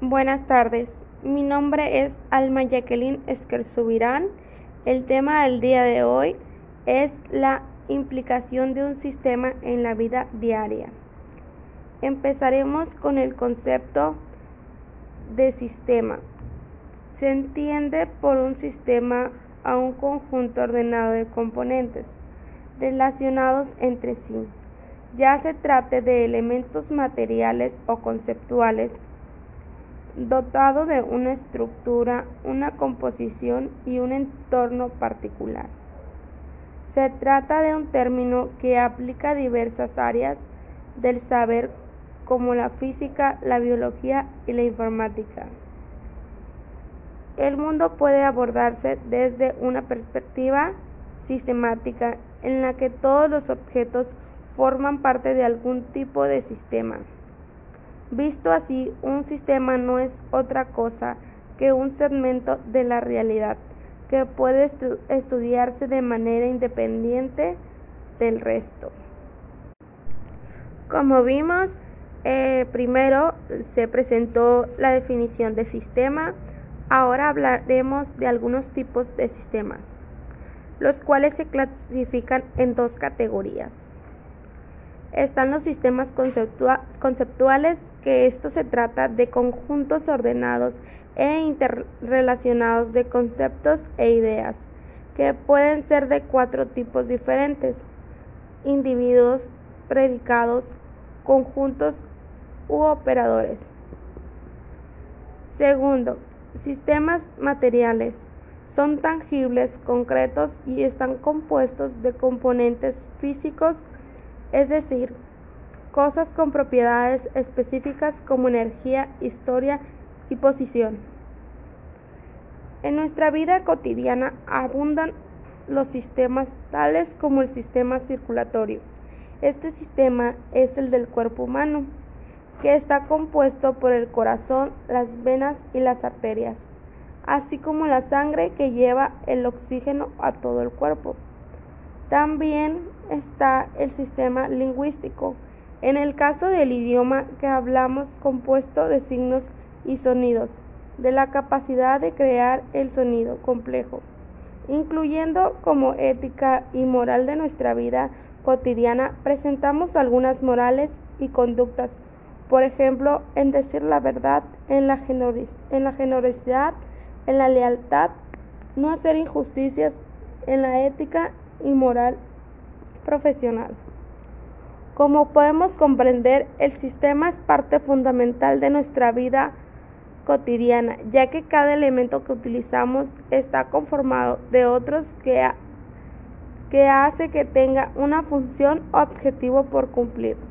Buenas tardes, mi nombre es Alma Jacqueline Esquerzubirán. El tema del día de hoy es la implicación de un sistema en la vida diaria. Empezaremos con el concepto de sistema. Se entiende por un sistema a un conjunto ordenado de componentes relacionados entre sí, ya se trate de elementos materiales o conceptuales, dotado de una estructura, una composición y un entorno particular. Se trata de un término que aplica a diversas áreas del saber como la física, la biología y la informática. El mundo puede abordarse desde una perspectiva sistemática en la que todos los objetos forman parte de algún tipo de sistema. Visto así, un sistema no es otra cosa que un segmento de la realidad que puede estudiarse de manera independiente del resto. Como vimos, eh, primero se presentó la definición de sistema, Ahora hablaremos de algunos tipos de sistemas, los cuales se clasifican en dos categorías. Están los sistemas conceptuales, que esto se trata de conjuntos ordenados e interrelacionados de conceptos e ideas, que pueden ser de cuatro tipos diferentes, individuos, predicados, conjuntos u operadores. Segundo, Sistemas materiales son tangibles, concretos y están compuestos de componentes físicos, es decir, cosas con propiedades específicas como energía, historia y posición. En nuestra vida cotidiana abundan los sistemas tales como el sistema circulatorio. Este sistema es el del cuerpo humano que está compuesto por el corazón, las venas y las arterias, así como la sangre que lleva el oxígeno a todo el cuerpo. También está el sistema lingüístico, en el caso del idioma que hablamos compuesto de signos y sonidos, de la capacidad de crear el sonido complejo, incluyendo como ética y moral de nuestra vida cotidiana, presentamos algunas morales y conductas. Por ejemplo, en decir la verdad, en la, en la generosidad, en la lealtad, no hacer injusticias, en la ética y moral profesional. Como podemos comprender, el sistema es parte fundamental de nuestra vida cotidiana, ya que cada elemento que utilizamos está conformado de otros que, que hace que tenga una función o objetivo por cumplir.